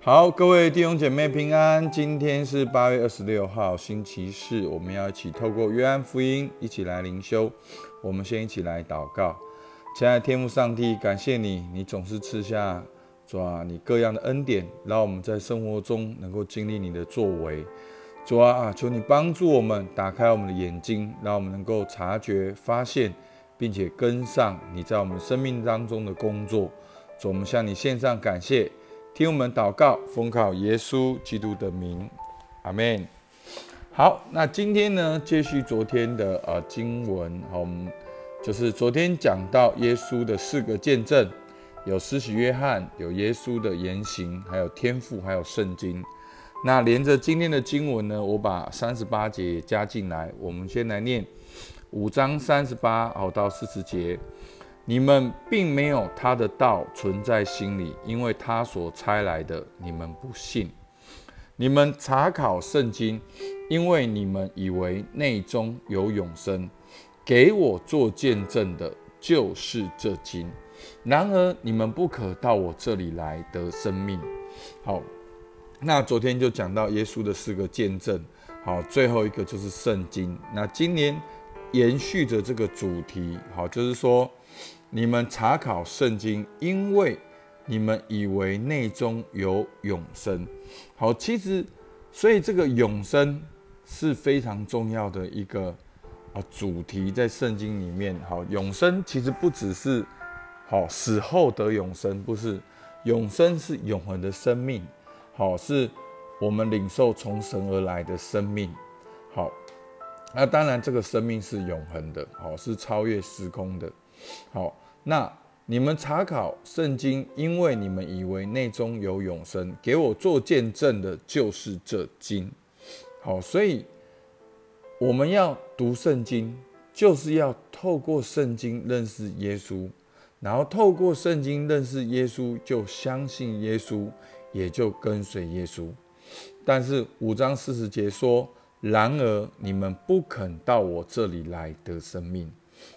好，各位弟兄姐妹平安。今天是八月二十六号，星期四，我们要一起透过约翰福音一起来灵修。我们先一起来祷告，亲爱的天父上帝，感谢你，你总是赐下主啊你各样的恩典，让我们在生活中能够经历你的作为。主啊，求你帮助我们打开我们的眼睛，让我们能够察觉、发现，并且跟上你在我们生命当中的工作。主，我们向你献上感谢。听我们祷告，奉靠耶稣基督的名，阿门。好，那今天呢，继续昨天的呃经文，好，我们就是昨天讲到耶稣的四个见证，有施洗约翰，有耶稣的言行，还有天赋，还有圣经。那连着今天的经文呢，我把三十八节加进来，我们先来念五章三十八好到四十节。你们并没有他的道存在心里，因为他所差来的，你们不信。你们查考圣经，因为你们以为内中有永生。给我做见证的，就是这经。然而你们不可到我这里来得生命。好，那昨天就讲到耶稣的四个见证。好，最后一个就是圣经。那今年延续着这个主题，好，就是说。你们查考圣经，因为你们以为内中有永生。好，其实，所以这个永生是非常重要的一个啊主题，在圣经里面。好，永生其实不只是好死后得永生，不是永生是永恒的生命。好，是我们领受从神而来的生命。好，那当然这个生命是永恒的，好，是超越时空的。好，那你们查考圣经，因为你们以为内中有永生，给我做见证的就是这经。好，所以我们要读圣经，就是要透过圣经认识耶稣，然后透过圣经认识耶稣，就相信耶稣，也就跟随耶稣。但是五章四十节说：“然而你们不肯到我这里来得生命。”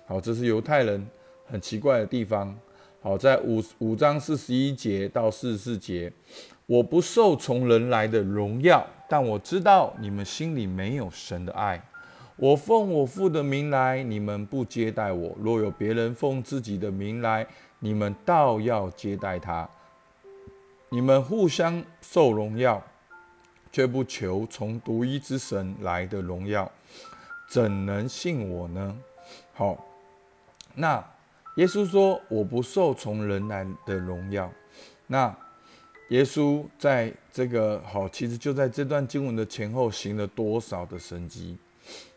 好，这是犹太人很奇怪的地方。好，在五五章四十一节到四十四节，我不受从人来的荣耀，但我知道你们心里没有神的爱。我奉我父的名来，你们不接待我；若有别人奉自己的名来，你们倒要接待他。你们互相受荣耀，却不求从独一之神来的荣耀，怎能信我呢？好，那耶稣说：“我不受从人来的荣耀。”那耶稣在这个好，其实就在这段经文的前后行了多少的神迹？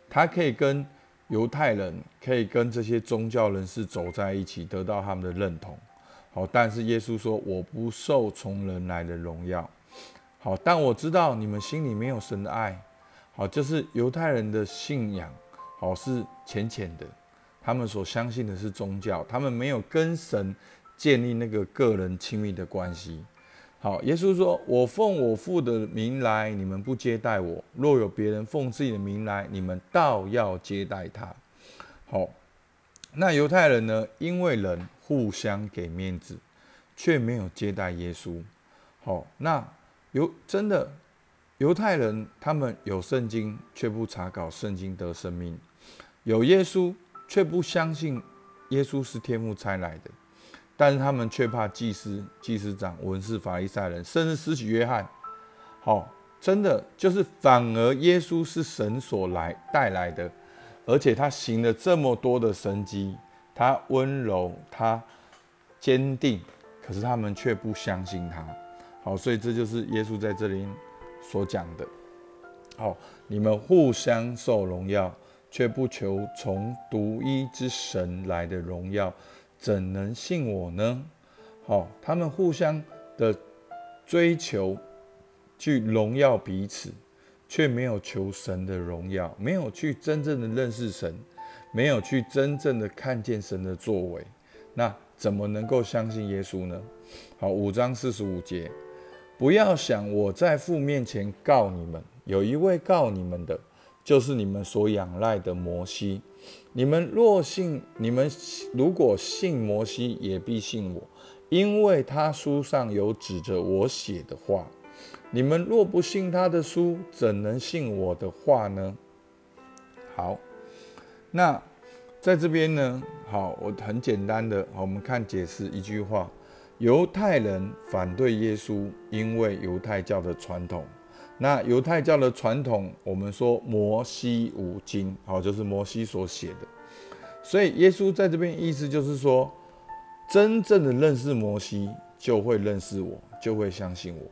他可以跟犹太人，可以跟这些宗教人士走在一起，得到他们的认同。好，但是耶稣说：“我不受从人来的荣耀。”好，但我知道你们心里没有神的爱。好，就是犹太人的信仰，好是浅浅的。他们所相信的是宗教，他们没有跟神建立那个个人亲密的关系。好，耶稣说：“我奉我父的名来，你们不接待我；若有别人奉自己的名来，你们倒要接待他。”好，那犹太人呢？因为人互相给面子，却没有接待耶稣。好，那犹真的犹太人，他们有圣经，却不查考圣经得生命；有耶稣。却不相信耶稣是天父差来的，但是他们却怕祭司、祭司长、文士、法利赛人，甚至施洗约翰。好，真的就是反而耶稣是神所来带来的，而且他行了这么多的神迹，他温柔，他坚定，可是他们却不相信他。好，所以这就是耶稣在这里所讲的。好，你们互相受荣耀。却不求从独一之神来的荣耀，怎能信我呢？好，他们互相的追求，去荣耀彼此，却没有求神的荣耀，没有去真正的认识神，没有去真正的看见神的作为，那怎么能够相信耶稣呢？好，五章四十五节，不要想我在父面前告你们，有一位告你们的。就是你们所仰赖的摩西，你们若信，你们如果信摩西，也必信我，因为他书上有指着我写的话。你们若不信他的书，怎能信我的话呢？好，那在这边呢，好，我很简单的，好，我们看解释一句话：犹太人反对耶稣，因为犹太教的传统。那犹太教的传统，我们说摩西五经，好，就是摩西所写的。所以耶稣在这边意思就是说，真正的认识摩西，就会认识我，就会相信我。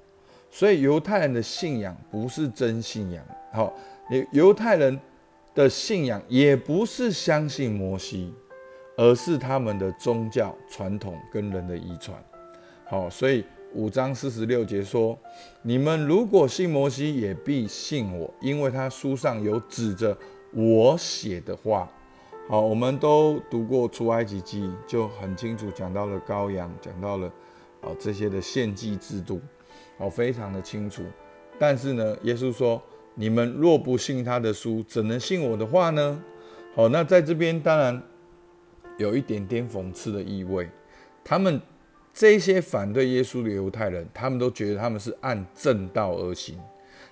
所以犹太人的信仰不是真信仰，好，犹犹太人的信仰也不是相信摩西，而是他们的宗教传统跟人的遗传。好，所以五章四十六节说：你们如果信摩西，也必信我，因为他书上有指着我写的话。好，我们都读过出埃及记，就很清楚讲到了羔羊，讲到了啊这些的献祭制度。好，非常的清楚。但是呢，耶稣说：“你们若不信他的书，怎能信我的话呢？”好，那在这边当然有一点点讽刺的意味。他们这些反对耶稣的犹太人，他们都觉得他们是按正道而行，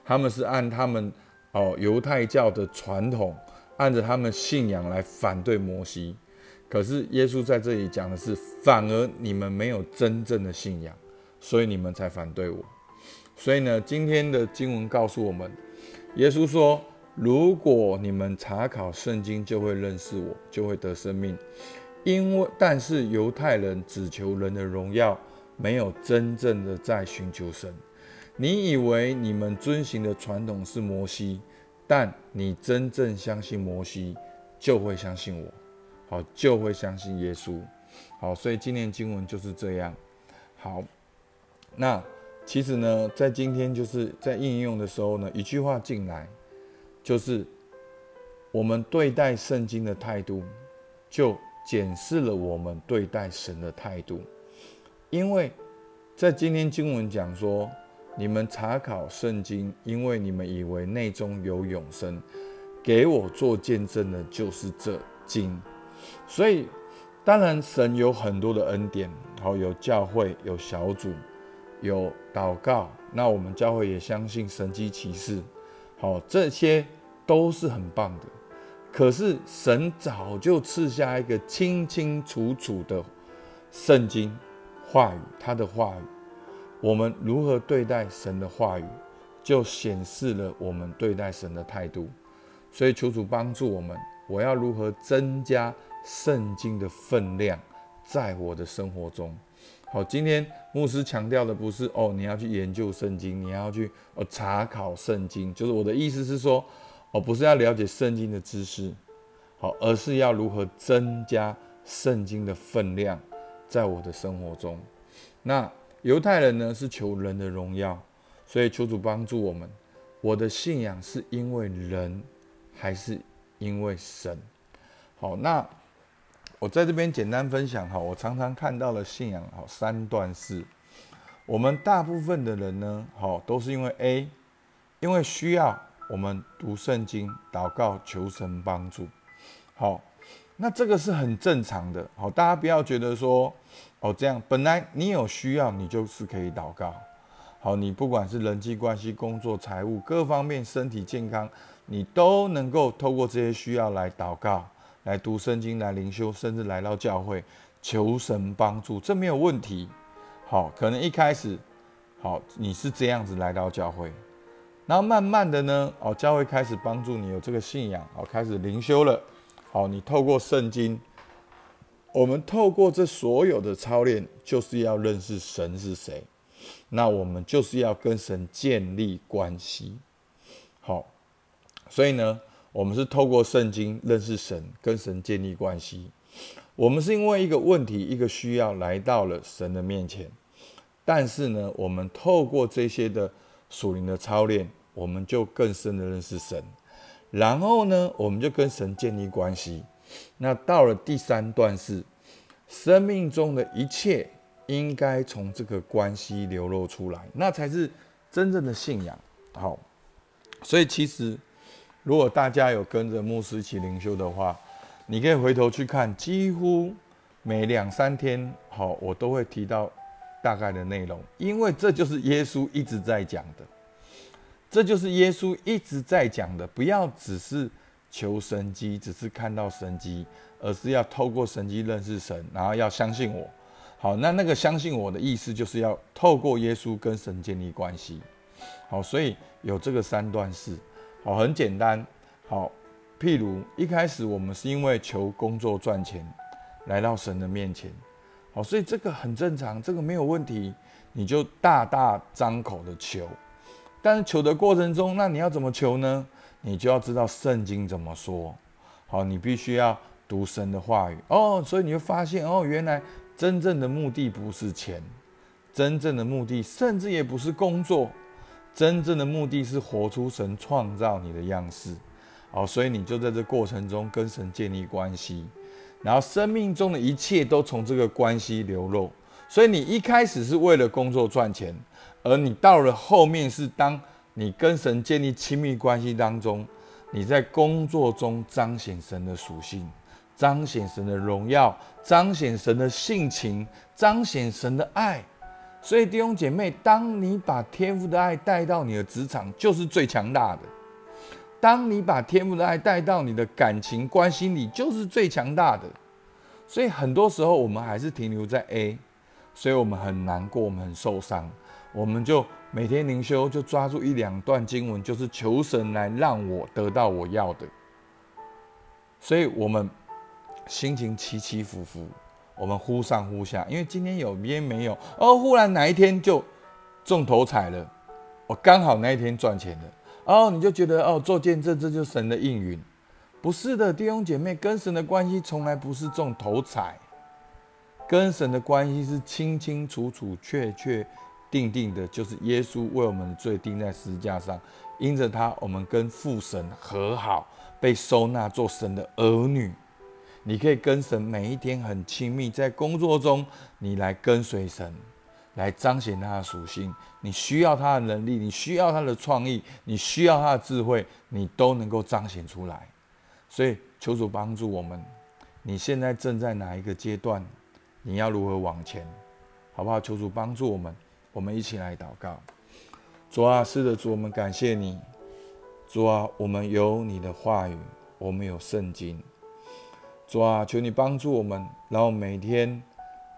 他们是按他们哦犹太教的传统，按着他们信仰来反对摩西。可是耶稣在这里讲的是，反而你们没有真正的信仰。所以你们才反对我。所以呢，今天的经文告诉我们，耶稣说：“如果你们查考圣经，就会认识我，就会得生命。因为但是犹太人只求人的荣耀，没有真正的在寻求神。你以为你们遵循的传统是摩西，但你真正相信摩西，就会相信我，好，就会相信耶稣。好，所以今天经文就是这样。好。”那其实呢，在今天就是在应用的时候呢，一句话进来，就是我们对待圣经的态度，就检视了我们对待神的态度。因为在今天经文讲说，你们查考圣经，因为你们以为内中有永生，给我做见证的就是这经。所以当然神有很多的恩典，好有教会有小组。有祷告，那我们教会也相信神机骑士，好，这些都是很棒的。可是神早就赐下一个清清楚楚的圣经话语，他的话语，我们如何对待神的话语，就显示了我们对待神的态度。所以求主帮助我们，我要如何增加圣经的分量在我的生活中。好，今天牧师强调的不是哦，你要去研究圣经，你要去哦查考圣经，就是我的意思是说，哦，不是要了解圣经的知识，好，而是要如何增加圣经的分量在我的生活中。那犹太人呢是求人的荣耀，所以求主帮助我们。我的信仰是因为人，还是因为神？好，那。我在这边简单分享哈，我常常看到的信仰好三段式。我们大部分的人呢，好都是因为 A，因为需要我们读圣经、祷告、求神帮助。好，那这个是很正常的。好，大家不要觉得说哦这样，本来你有需要，你就是可以祷告。好，你不管是人际关系、工作、财务各方面、身体健康，你都能够透过这些需要来祷告。来读圣经，来灵修，甚至来到教会求神帮助，这没有问题。好，可能一开始，好，你是这样子来到教会，然后慢慢的呢，哦，教会开始帮助你有这个信仰，哦，开始灵修了。好，你透过圣经，我们透过这所有的操练，就是要认识神是谁。那我们就是要跟神建立关系。好，所以呢。我们是透过圣经认识神，跟神建立关系。我们是因为一个问题、一个需要来到了神的面前。但是呢，我们透过这些的属灵的操练，我们就更深的认识神。然后呢，我们就跟神建立关系。那到了第三段是，生命中的一切应该从这个关系流露出来，那才是真正的信仰。好，所以其实。如果大家有跟着牧师一起灵修的话，你可以回头去看，几乎每两三天，好，我都会提到大概的内容，因为这就是耶稣一直在讲的，这就是耶稣一直在讲的，不要只是求神机，只是看到神机，而是要透过神机认识神，然后要相信我。好，那那个相信我的意思，就是要透过耶稣跟神建立关系。好，所以有这个三段式。好，很简单。好，譬如一开始我们是因为求工作赚钱，来到神的面前。好，所以这个很正常，这个没有问题。你就大大张口的求，但是求的过程中，那你要怎么求呢？你就要知道圣经怎么说。好，你必须要读神的话语哦。所以你会发现哦，原来。真正的目的不是钱，真正的目的甚至也不是工作，真正的目的是活出神创造你的样式。好，所以你就在这过程中跟神建立关系，然后生命中的一切都从这个关系流露。所以你一开始是为了工作赚钱，而你到了后面是当你跟神建立亲密关系当中，你在工作中彰显神的属性。彰显神的荣耀，彰显神的性情，彰显神的爱。所以弟兄姐妹，当你把天赋的爱带到你的职场，就是最强大的；当你把天赋的爱带到你的感情关系里，就是最强大的。所以很多时候我们还是停留在 A，所以我们很难过，我们很受伤。我们就每天灵修，就抓住一两段经文，就是求神来让我得到我要的。所以我们。心情起起伏伏，我们忽上忽下，因为今天有，明天没有，哦，忽然哪一天就中头彩了，我刚好那一天赚钱了，哦，你就觉得哦，做见证这就是神的应允，不是的，弟兄姐妹，跟神的关系从来不是中头彩，跟神的关系是清清楚楚、确确定定的，就是耶稣为我们的罪钉在十字架上，因着他，我们跟父神和好，被收纳做神的儿女。你可以跟神每一天很亲密，在工作中，你来跟随神，来彰显他的属性。你需要他的能力，你需要他的创意，你需要他的智慧，你都能够彰显出来。所以求主帮助我们。你现在正在哪一个阶段？你要如何往前？好不好？求主帮助我们。我们一起来祷告。主啊，是的，主，我们感谢你。主啊，我们有你的话语，我们有圣经。主啊，求你帮助我们，然后每天，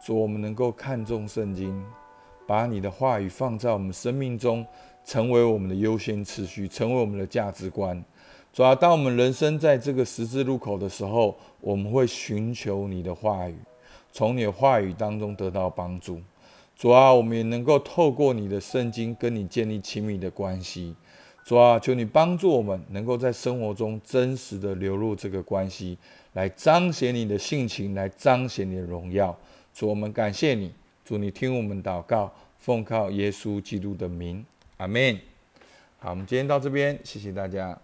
主我们能够看重圣经，把你的话语放在我们生命中，成为我们的优先次序，成为我们的价值观。主啊，当我们人生在这个十字路口的时候，我们会寻求你的话语，从你的话语当中得到帮助。主啊，我们也能够透过你的圣经跟你建立亲密的关系。主啊，求你帮助我们，能够在生活中真实的流入这个关系。来彰显你的性情，来彰显你的荣耀。主，我们感谢你。主，你听我们祷告，奉靠耶稣基督的名，阿门。好，我们今天到这边，谢谢大家。